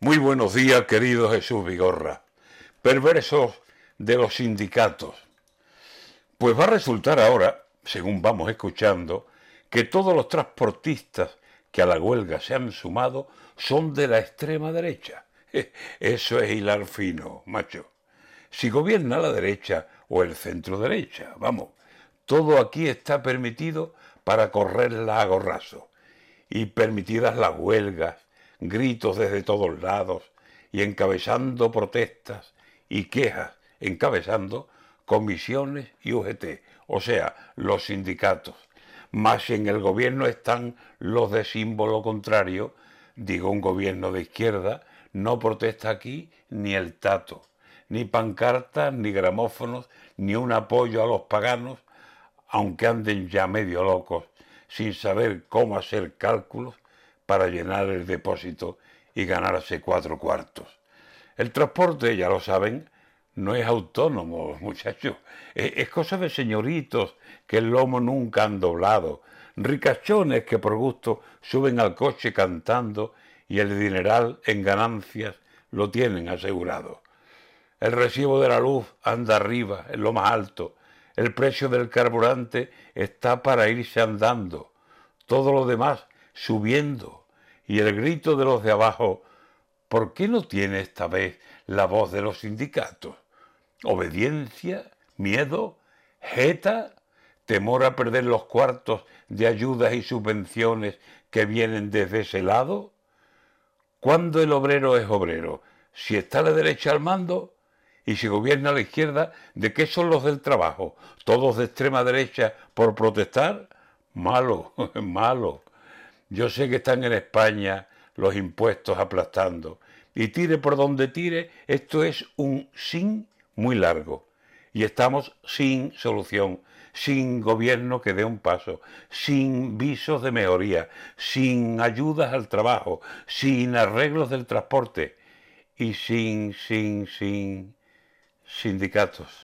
Muy buenos días, querido Jesús Vigorra. Perversos de los sindicatos. Pues va a resultar ahora, según vamos escuchando, que todos los transportistas que a la huelga se han sumado son de la extrema derecha. Eso es hilar fino, macho. Si gobierna la derecha o el centro derecha, vamos, todo aquí está permitido para correrla a gorrazo. Y permitidas las huelgas, gritos desde todos lados y encabezando protestas y quejas, encabezando comisiones y UGT, o sea, los sindicatos. Más en el gobierno están los de símbolo contrario, digo un gobierno de izquierda, no protesta aquí ni el tato, ni pancartas, ni gramófonos, ni un apoyo a los paganos, aunque anden ya medio locos, sin saber cómo hacer cálculos para llenar el depósito y ganarse cuatro cuartos. El transporte, ya lo saben, no es autónomo, muchachos. Es cosa de señoritos que el lomo nunca han doblado, ricachones que por gusto suben al coche cantando y el dineral en ganancias lo tienen asegurado. El recibo de la luz anda arriba, en lo más alto. El precio del carburante está para irse andando. Todo lo demás subiendo. Y el grito de los de abajo, ¿por qué no tiene esta vez la voz de los sindicatos? ¿Obediencia? ¿Miedo? ¿Jeta? ¿Temor a perder los cuartos de ayudas y subvenciones que vienen desde ese lado? ¿Cuándo el obrero es obrero? Si está a la derecha al mando y si gobierna a la izquierda, ¿de qué son los del trabajo? ¿Todos de extrema derecha por protestar? Malo, malo. Yo sé que están en España los impuestos aplastando. Y tire por donde tire, esto es un sin muy largo. Y estamos sin solución, sin gobierno que dé un paso, sin visos de mejoría, sin ayudas al trabajo, sin arreglos del transporte y sin, sin, sin sindicatos.